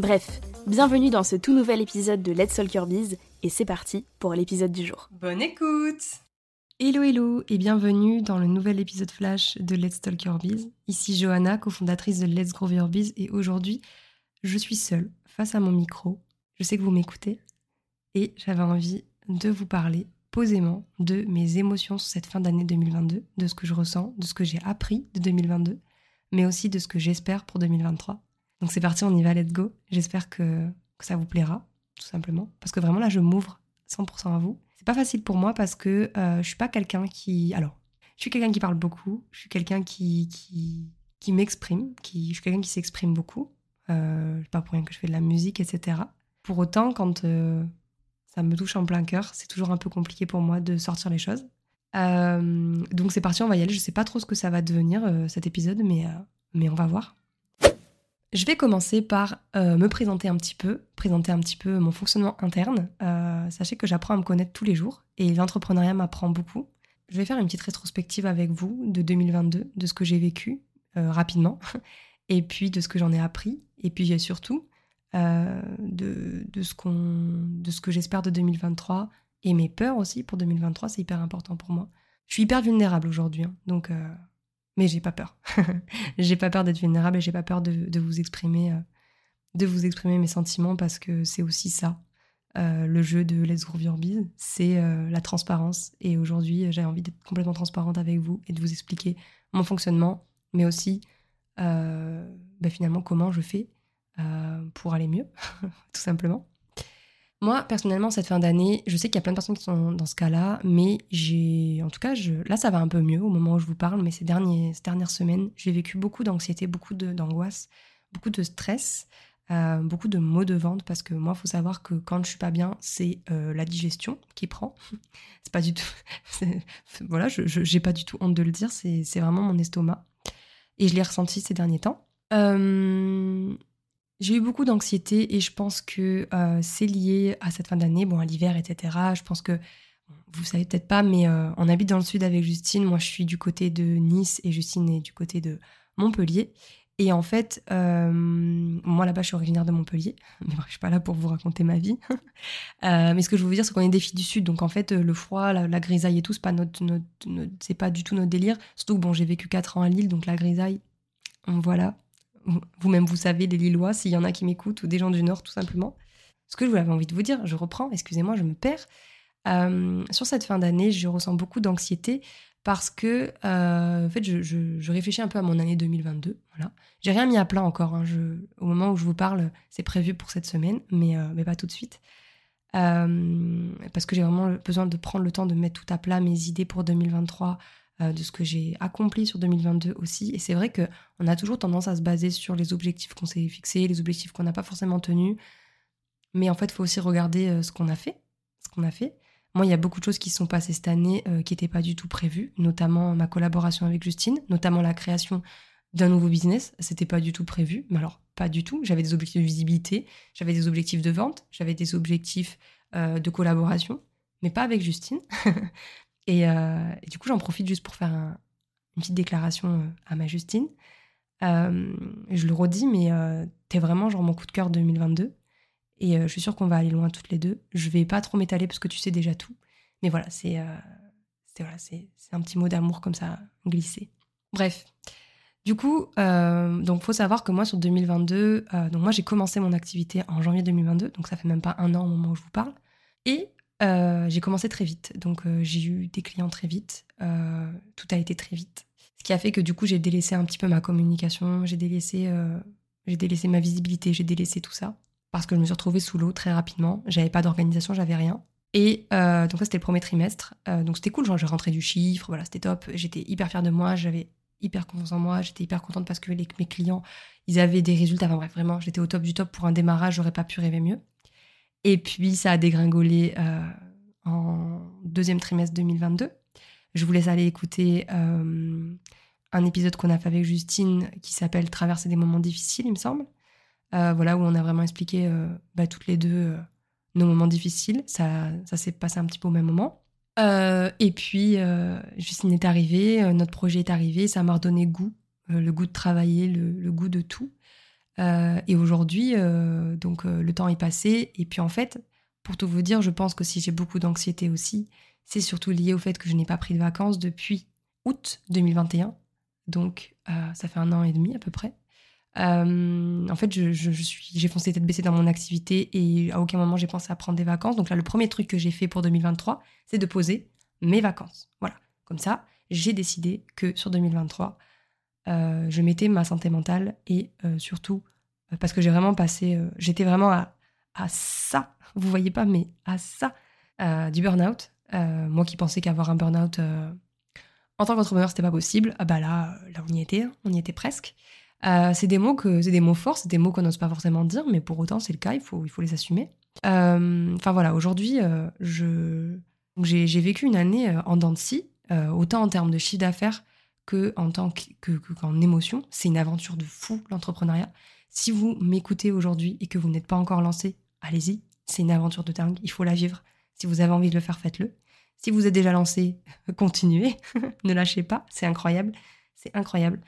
Bref, bienvenue dans ce tout nouvel épisode de Let's Talk Your Biz et c'est parti pour l'épisode du jour. Bonne écoute Hello hello et bienvenue dans le nouvel épisode flash de Let's Talk Your Biz. Ici Johanna, cofondatrice de Let's Grow Your Biz et aujourd'hui, je suis seule face à mon micro. Je sais que vous m'écoutez et j'avais envie de vous parler posément de mes émotions sur cette fin d'année 2022, de ce que je ressens, de ce que j'ai appris de 2022, mais aussi de ce que j'espère pour 2023. Donc c'est parti, on y va, let's go. J'espère que, ça vous plaira, tout simplement. Parce que vraiment là, je m'ouvre 100% à vous. C'est pas facile pour moi parce que euh, je suis pas quelqu'un qui. Alors, je suis quelqu'un qui parle beaucoup, je suis quelqu'un qui, qui, m'exprime, qui, je suis quelqu'un qui s'exprime beaucoup. Euh, pas pour rien que je fais de la musique, etc. Pour autant, quand euh, ça me touche en plein cœur, c'est toujours un peu compliqué pour moi de sortir les choses. Donc c'est parti, on va y aller. Je sais pas trop ce que ça va devenir cet épisode, mais on va voir. Je vais commencer par euh, me présenter un petit peu, présenter un petit peu mon fonctionnement interne. Euh, sachez que j'apprends à me connaître tous les jours et l'entrepreneuriat m'apprend beaucoup. Je vais faire une petite rétrospective avec vous de 2022, de ce que j'ai vécu euh, rapidement, et puis de ce que j'en ai appris, et puis surtout de, ce que j'espère de 2023 et mes peurs aussi pour 2023, c'est hyper important pour moi. Je suis hyper vulnérable aujourd'hui, hein, donc mais j'ai pas peur. j'ai pas peur d'être vulnérable et j'ai pas peur de, vous exprimer, euh, de vous exprimer mes sentiments parce que c'est aussi ça. Euh, le jeu de Let's Grow Your Biz, c'est euh, la transparence. Et aujourd'hui, j'ai envie d'être complètement transparente avec vous et de vous expliquer mon fonctionnement, mais aussi bah, finalement comment je fais pour aller mieux, tout simplement. Moi, personnellement, cette fin d'année, je sais qu'il y a plein de personnes qui sont dans ce cas-là, mais j'ai, en tout cas, là, ça va un peu mieux au moment où je vous parle, mais ces, derniers, ces dernières semaines, j'ai vécu beaucoup d'anxiété, beaucoup d'angoisse, beaucoup de stress, euh, beaucoup de maux de ventre, parce que moi, il faut savoir que quand je suis pas bien, c'est euh, la digestion qui prend. c'est pas du tout. voilà, je n'ai pas du tout honte de le dire, c'est vraiment mon estomac. Et je l'ai ressenti ces derniers temps. Euh, j'ai eu beaucoup d'anxiété et je pense que euh, c'est lié à cette fin d'année, bon, à l'hiver, etc. Je pense que, vous savez peut-être pas, mais euh, on habite dans le sud avec Justine. Moi, je suis du côté de Nice et Justine est du côté de Montpellier. Et en fait, euh, moi là-bas, je suis originaire de Montpellier, mais je suis pas là pour vous raconter ma vie. mais ce que je veux vous dire, c'est qu'on est des filles du sud, donc en fait, le froid, la, grisaille et tout, c'est pas pas du tout notre délire. Surtout que bon, j'ai vécu 4 ans à Lille, donc la grisaille, voilà, vous-même, vous savez, les Lillois, s'il y en a qui m'écoutent, ou des gens du Nord, tout simplement. Ce que je vous avais envie de vous dire, je reprends, excusez-moi, je me perds. Euh, sur cette fin d'année, je ressens beaucoup d'anxiété parce que, euh, en fait, je, réfléchis un peu à mon année 2022. Voilà. J'ai rien mis à plat encore. Hein. au moment où je vous parle, c'est prévu pour cette semaine, mais, euh, mais pas tout de suite. parce que j'ai vraiment besoin de prendre le temps de mettre tout à plat mes idées pour 2023, euh, de ce que j'ai accompli sur 2022 aussi. Et c'est vrai qu'on a toujours tendance à se baser sur les objectifs qu'on s'est fixés, les objectifs qu'on n'a pas forcément tenus. Mais en fait, il faut aussi regarder euh, ce qu'on a fait. Ce qu'on a fait. Moi, il y a beaucoup de choses qui sont passées cette année euh, qui n'étaient pas du tout prévues, notamment ma collaboration avec Justine, notamment la création d'un nouveau business. C'était pas du tout prévu. Mais alors, pas du tout. J'avais des objectifs de visibilité, j'avais des objectifs de vente, j'avais des objectifs de collaboration, mais pas avec Justine. Euh, et, du coup, j'en profite juste pour faire une petite déclaration euh, à ma Justine. Euh, je le redis, mais t'es vraiment genre mon coup de cœur 2022. Et je suis sûre qu'on va aller loin toutes les deux. Je vais pas trop m'étaler parce que tu sais déjà tout. Mais voilà, c'est un petit mot d'amour comme ça glissé. Bref. Du coup, euh, donc faut savoir que moi sur 2022, donc moi j'ai commencé mon activité en janvier 2022, donc ça fait même pas un an au moment où je vous parle. Et j'ai commencé très vite. Donc, j'ai eu des clients très vite. tout a été très vite. Ce qui a fait que du coup, j'ai délaissé un petit peu ma communication, j'ai délaissé, délaissé ma visibilité, j'ai délaissé tout ça. Parce que je me suis retrouvée sous l'eau très rapidement. J'avais pas d'organisation, j'avais rien. Et donc ça, c'était le premier trimestre. donc c'était cool, genre je rentrais du chiffre, voilà, c'était top. J'étais hyper fière de moi, j'avais hyper confiance en moi, j'étais hyper contente parce que mes clients, ils avaient des résultats. Enfin bref, vraiment, j'étais au top du top pour un démarrage, j'aurais pas pu rêver mieux. Et puis ça a dégringolé euh, en deuxième trimestre 2022. Je vous laisse aller écouter euh, un épisode qu'on a fait avec Justine qui s'appelle Traverser des moments difficiles, il me semble. Euh, voilà, où on a vraiment expliqué bah, toutes les deux nos moments difficiles. Ça, ça s'est passé un petit peu au même moment. et puis, Justine est arrivée, notre projet est arrivé, ça m'a redonné goût, le goût de travailler, le goût de tout. Euh, et aujourd'hui, euh, donc euh, le temps est passé. Et puis en fait, pour tout vous dire, je pense que si j'ai beaucoup d'anxiété aussi, c'est surtout lié au fait que je n'ai pas pris de vacances depuis août 2021. Donc ça fait un an et demi à peu près. en fait, je, j'ai foncé tête baissée dans mon activité et à aucun moment j'ai pensé à prendre des vacances. Donc là, le premier truc que j'ai fait pour 2023, c'est de poser mes vacances. Voilà, comme ça, j'ai décidé que sur 2023, je mettais ma santé mentale et surtout euh, parce que j'ai vraiment passé, euh, j'étais vraiment à, ça, vous voyez pas, mais à ça, euh, du burn-out. moi qui pensais qu'avoir un burn-out en tant qu'entrepreneur, c'était pas possible, ah bah là, là on y était, hein, on y était presque. c'est des mots que, c'est des mots forts, c'est des mots qu'on n'ose pas forcément dire, mais pour autant c'est le cas, il faut, il faut les assumer. Enfin voilà, aujourd'hui, je, j'ai, vécu une année en dents de scie, autant en termes de chiffre d'affaires que en tant que, qu'en émotion. C'est une aventure de fou l'entrepreneuriat. Si vous m'écoutez aujourd'hui et que vous n'êtes pas encore lancé, allez-y, c'est une aventure de dingue, il faut la vivre. Si vous avez envie de le faire, faites-le. Si vous êtes déjà lancé, continuez, ne lâchez pas, c'est incroyable, c'est incroyable.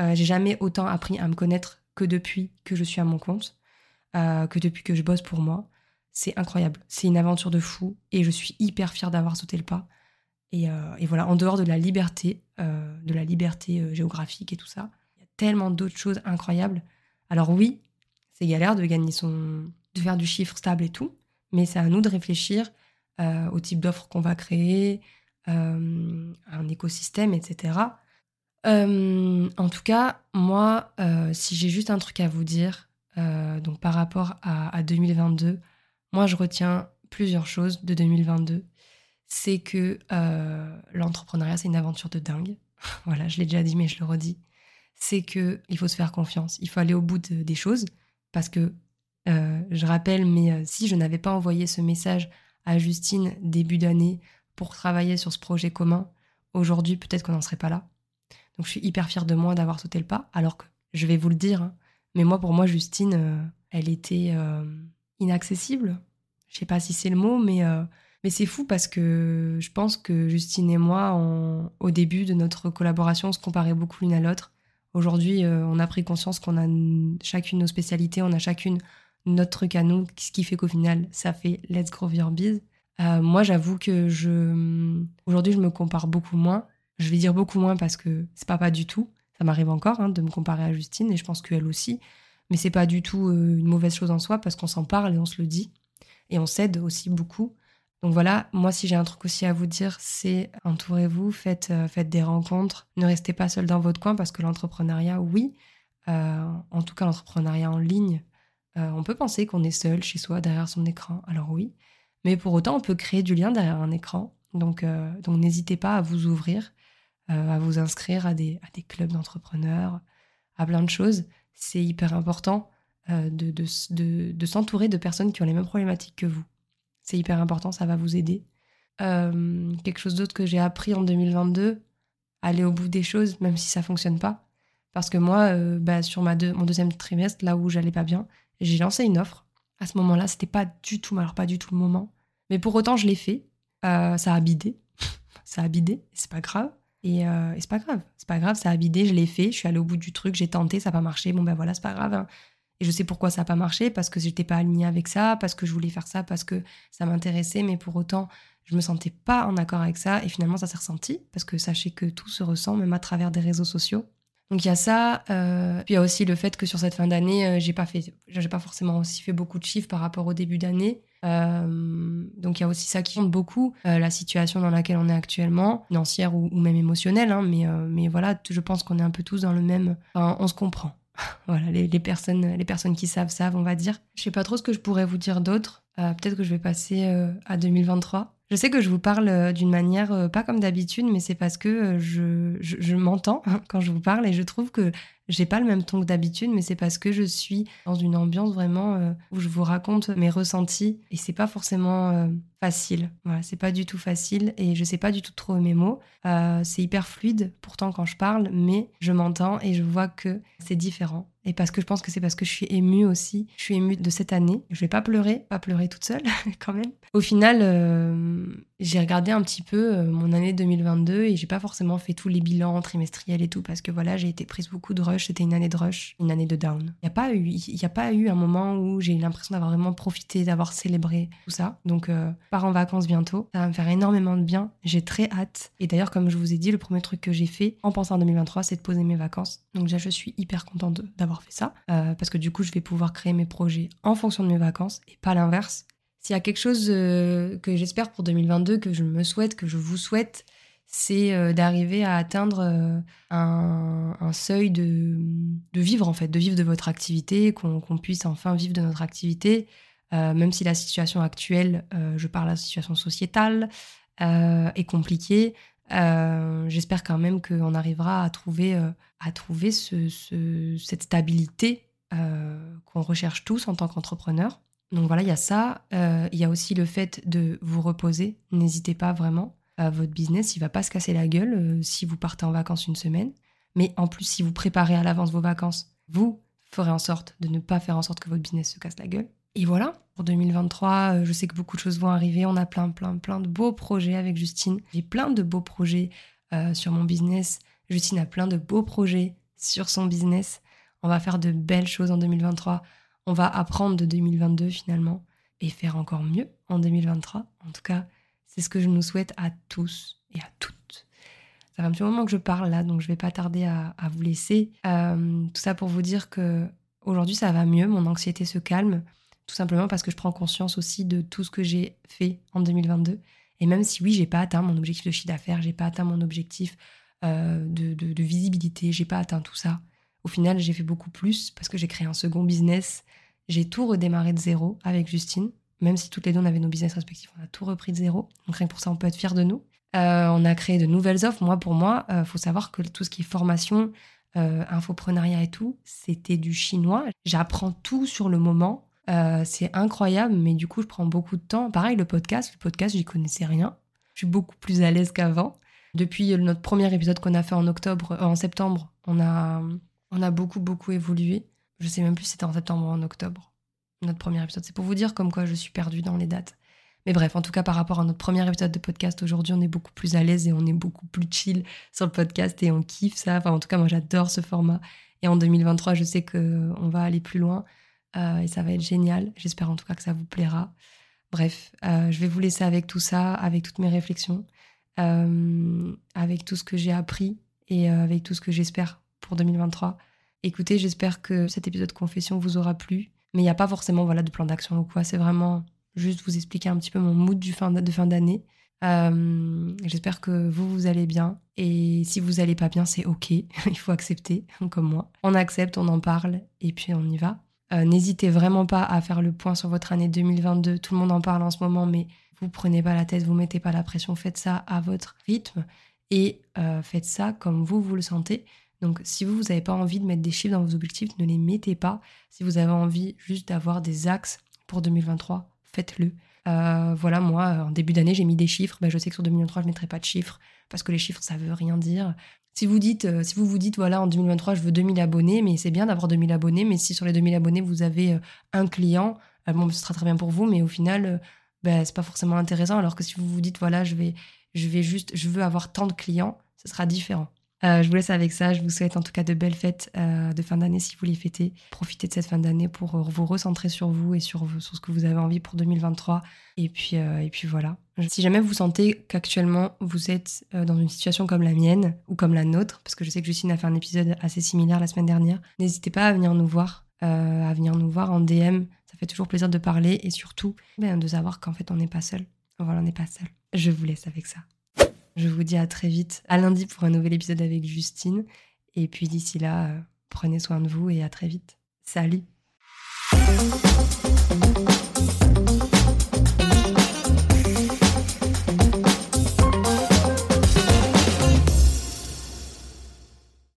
Euh, j'ai jamais autant appris à me connaître que depuis que je suis à mon compte, euh, que depuis que je bosse pour moi. C'est incroyable, c'est une aventure de fou et je suis hyper fière d'avoir sauté le pas. Et, euh, et, voilà, en dehors de la liberté, de la liberté géographique et tout ça, il y a tellement d'autres choses incroyables. Alors oui, c'est galère de gagner son, de faire du chiffre stable et tout, mais c'est à nous de réfléchir euh, au type d'offre qu'on va créer, euh, un écosystème, etc. Euh, en tout cas, moi, si j'ai juste un truc à vous dire, donc par rapport à, 2022, moi je retiens plusieurs choses de 2022. C'est que l'entrepreneuriat, c'est une aventure de dingue. voilà, je l'ai déjà dit, mais je le redis c'est que il faut se faire confiance. Il faut aller au bout des choses parce que euh, je rappelle, mais euh, si je n'avais pas envoyé ce message à Justine début d'année pour travailler sur ce projet commun, aujourd'hui peut-être qu'on n'en serait pas là. Donc je suis hyper fière de moi d'avoir sauté le pas, alors que je vais vous le dire, hein, mais moi pour moi Justine, euh, elle était inaccessible. Je sais pas si c'est le mot, mais mais c'est fou parce que je pense que Justine et moi, au début de notre collaboration, on se comparait beaucoup l'une à l'autre. Aujourd'hui, euh, on a pris conscience qu'on a chacune nos spécialités, on a chacune notre truc à nous, ce qui fait qu'au final, ça fait Let's Grow Your Biz. Moi, j'avoue que je aujourd'hui, je me compare beaucoup moins. Je vais dire beaucoup moins parce que c'est pas pas du tout. Ça m'arrive encore hein, de me comparer à Justine et je pense qu'elle aussi. Mais c'est pas du tout euh, une mauvaise chose en soi parce qu'on s'en parle et on se le dit et on s'aide aussi beaucoup. Donc voilà, moi si j'ai un truc aussi à vous dire, c'est entourez-vous, faites, euh, des rencontres, ne restez pas seul dans votre coin parce que l'entrepreneuriat, oui, euh, en tout cas l'entrepreneuriat en ligne, euh, on peut penser qu'on est seul chez soi derrière son écran, alors oui, mais pour autant on peut créer du lien derrière un écran, donc, n'hésitez pas à vous ouvrir, à vous inscrire à des, clubs d'entrepreneurs, à plein de choses, c'est hyper important de s'entourer de personnes qui ont les mêmes problématiques que vous. C'est hyper important, ça va vous aider. Euh, quelque chose d'autre que j'ai appris en 2022, aller au bout des choses, même si ça fonctionne pas. Parce que moi, euh, bah, sur ma mon deuxième trimestre, là où j'allais pas bien, j'ai lancé une offre. À ce moment-là, c'était pas du tout, alors pas du tout le moment. Mais pour autant, je l'ai fait. Euh, ça a bidé. ça a bidé. C'est pas grave. Et, c'est pas grave. C'est pas grave, ça a bidé, je l'ai fait. Je suis allée au bout du truc, j'ai tenté, ça n'a pas marché. Bon, ben voilà, c'est pas grave. Hein. Et je sais pourquoi ça n'a pas marché, parce que j'étais pas alignée avec ça, parce que je voulais faire ça, parce que ça m'intéressait, mais pour autant, je me sentais pas en accord avec ça. Et finalement, ça s'est ressenti, parce que sachez que tout se ressent, même à travers des réseaux sociaux. Donc il y a ça. Euh, puis il y a aussi le fait que sur cette fin d'année, euh, j'ai pas pas forcément aussi fait beaucoup de chiffres par rapport au début d'année. donc il y a aussi ça qui compte beaucoup, la situation dans laquelle on est actuellement, financière ou, même émotionnelle. Hein, mais, mais voilà, je pense qu'on est un peu tous dans le même... on se comprend. voilà, les, personnes, les personnes qui savent savent, on va dire. Je sais pas trop ce que je pourrais vous dire d'autre. Peut-être que je vais passer à 2023. Je sais que je vous parle euh, d'une manière euh, pas comme d'habitude, mais c'est parce que euh, je, je, m'entends quand je vous parle et je trouve que j'ai pas le même ton que d'habitude, mais c'est parce que je suis dans une ambiance vraiment où je vous raconte mes ressentis et c'est pas forcément facile. Voilà, c'est pas du tout facile et je sais pas du tout trop mes mots. c'est hyper fluide pourtant quand je parle, mais je m'entends et je vois que c'est différent et parce que je pense que c'est parce que je suis émue aussi. Je suis émue de cette année. Je vais pas pleurer, pas pleurer toute seule quand même. Au final, euh, j'ai regardé un petit peu euh, mon année 2022 et j'ai pas forcément fait tous les bilans trimestriels et tout parce que voilà, j'ai été prise beaucoup de rush. C'était une année de rush, une année de down. Il n'y a pas eu, il y a pas eu un moment où j'ai eu l'impression d'avoir vraiment profité, d'avoir célébré tout ça. Donc, euh, pars en vacances bientôt. Ça va me faire énormément de bien. J'ai très hâte. Et d'ailleurs, comme je vous ai dit, le premier truc que j'ai fait en pensant à 2023, c'est de poser mes vacances. Donc déjà, je suis hyper contente d'avoir fait ça, euh, parce que du coup, je vais pouvoir créer mes projets en fonction de mes vacances et pas l'inverse. S'il y a quelque chose euh, que j'espère pour 2022, que je me souhaite, que je vous souhaite, c'est euh, d'arriver à atteindre un, seuil de, vivre en fait, de vivre de votre activité, qu'on puisse enfin vivre de notre activité, même si la situation actuelle, je parle de la situation sociétale, est compliquée. J'espère quand même qu'on arrivera à trouver à trouver cette stabilité euh, qu'on recherche tous en tant qu'entrepreneur. Donc voilà, il y a ça. Euh, il y a aussi le fait de vous reposer. N'hésitez pas vraiment. votre business, il va pas se casser la gueule euh, si vous partez en vacances une semaine. Mais en plus, si vous préparez à l'avance vos vacances, vous ferez en sorte de ne pas faire en sorte que votre business se casse la gueule. Et voilà, pour 2023, je sais que beaucoup de choses vont arriver. On a plein, plein, plein de beaux projets avec Justine. J'ai plein de beaux projets sur mon business. Justine a plein de beaux projets sur son business. On va faire de belles choses en 2023. On va apprendre de 2022 finalement et faire encore mieux en 2023. En tout cas, c'est ce que je nous souhaite à tous et à toutes. Ça fait un petit moment que je parle là, donc je vais pas tarder à, vous laisser. Euh, tout ça pour vous dire que aujourd'hui ça va mieux, mon anxiété se calme, tout simplement parce que je prends conscience aussi de tout ce que j'ai fait en 2022. Et même si oui, j'ai pas atteint mon objectif de chiffre d'affaires, j'ai pas atteint mon objectif euh, de, de, visibilité. J'ai pas atteint tout ça. Au final, j'ai fait beaucoup plus parce que j'ai créé un second business. J'ai tout redémarré de zéro avec Justine. Même si toutes les deux, on avait nos business respectifs, on a tout repris de zéro. Donc rien que pour ça, on peut être fier de nous. Euh, on a créé de nouvelles offres. Moi, pour moi, il euh, faut savoir que tout ce qui est formation, infoprenariat et tout, c'était du chinois. J'apprends tout sur le moment. c'est incroyable, mais du coup, je prends beaucoup de temps. Pareil, le podcast, le podcast, j'y connaissais rien. Je suis beaucoup plus à l'aise qu'avant. Depuis notre premier épisode qu'on a fait en octobre, euh, en septembre, on a, on a beaucoup, beaucoup évolué. Je sais même plus si c'était en septembre ou en octobre, notre premier épisode. C'est pour vous dire comme quoi je suis perdue dans les dates. Mais bref, en tout cas, par rapport à notre premier épisode de podcast, aujourd'hui, on est beaucoup plus à l'aise et on est beaucoup plus chill sur le podcast et on kiffe ça. Enfin, en tout cas, moi, j'adore ce format. Et en 2023, je sais qu'on va aller plus loin euh, et ça va être génial. J'espère en tout cas que ça vous plaira. Bref, euh, je vais vous laisser avec tout ça, avec toutes mes réflexions. Euh, avec tout ce que j'ai appris et avec tout ce que j'espère pour 2023. Écoutez, j'espère que cet épisode de confession vous aura plu, mais il n'y a pas forcément voilà, de plan d'action ou quoi, c'est vraiment juste vous expliquer un petit peu mon mood du fin de fin d'année. Euh, j'espère que vous, vous allez bien. Et si vous allez pas bien, c'est ok. Il faut accepter, comme moi. On accepte, on en parle, et puis on y va. N'hésitez vraiment pas à faire le point sur votre année 2022. Tout le monde en parle en ce moment, mais vous prenez pas la tête, vous mettez pas la pression, faites ça à votre rythme et euh, faites ça comme vous, vous le sentez. Donc si vous, vous n'avez pas envie de mettre des chiffres dans vos objectifs, ne les mettez pas. Si vous avez envie juste d'avoir des axes pour 2023, faites-le. Euh, voilà, moi, en début d'année, j'ai mis des chiffres. Ben, je sais que sur 2023, je ne mettrai pas de chiffres parce que les chiffres, ça veut rien dire. Si vous dites, euh, si vous dites, voilà, en 2023, je veux 2000 abonnés, mais c'est bien d'avoir 2000 abonnés, mais si sur les 2000 abonnés, vous avez un client, bon, ce sera très bien pour vous, mais au final, ben, c'est pas forcément intéressant. Alors que si vous vous dites, voilà, je vais juste, je veux avoir tant de clients, ce sera différent. Euh, je vous laisse avec ça. Je vous souhaite en tout cas de belles fêtes euh, de fin d'année si vous les fêtez. Profitez de cette fin d'année pour euh, vous recentrer sur vous et sur, ce que vous avez envie pour 2023. Et puis, et puis voilà. Si jamais vous sentez qu'actuellement vous êtes dans une situation comme la mienne ou comme la nôtre, parce que je sais que Justine a fait un épisode assez similaire la semaine dernière, n'hésitez pas à venir nous voir à venir nous voir en DM. Ça fait toujours plaisir de parler et surtout ben, de savoir qu'en fait on n'est pas seul. Voilà, on n'est pas seul. Je vous laisse avec ça. Je vous dis à très vite, à lundi pour un nouvel épisode avec Justine. Et puis d'ici là, euh, prenez soin de vous et à très vite. Salut